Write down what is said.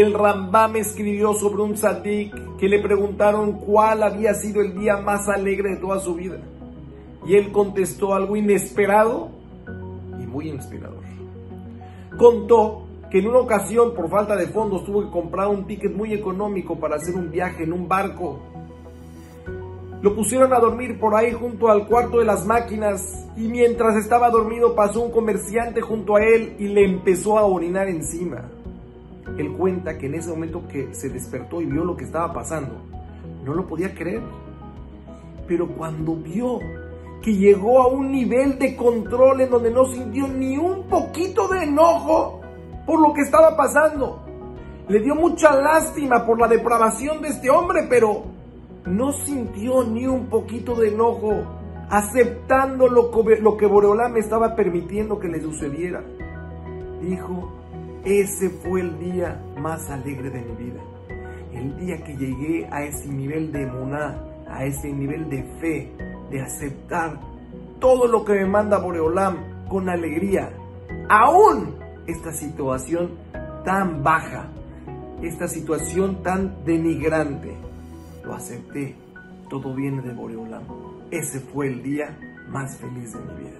el Rambam escribió sobre un tzadik que le preguntaron cuál había sido el día más alegre de toda su vida. Y él contestó algo inesperado y muy inspirador. Contó que en una ocasión por falta de fondos tuvo que comprar un ticket muy económico para hacer un viaje en un barco. Lo pusieron a dormir por ahí junto al cuarto de las máquinas y mientras estaba dormido pasó un comerciante junto a él y le empezó a orinar encima. Él cuenta que en ese momento que se despertó y vio lo que estaba pasando, no lo podía creer. Pero cuando vio que llegó a un nivel de control en donde no sintió ni un poquito de enojo por lo que estaba pasando, le dio mucha lástima por la depravación de este hombre, pero no sintió ni un poquito de enojo, aceptando lo que, lo que Boreolá estaba permitiendo que le sucediera. Dijo, ese fue el día más alegre de mi vida. El día que llegué a ese nivel de emuná, a ese nivel de fe, de aceptar todo lo que me manda Boreolam con alegría. Aún esta situación tan baja, esta situación tan denigrante, lo acepté. Todo viene de Boreolam. Ese fue el día más feliz de mi vida.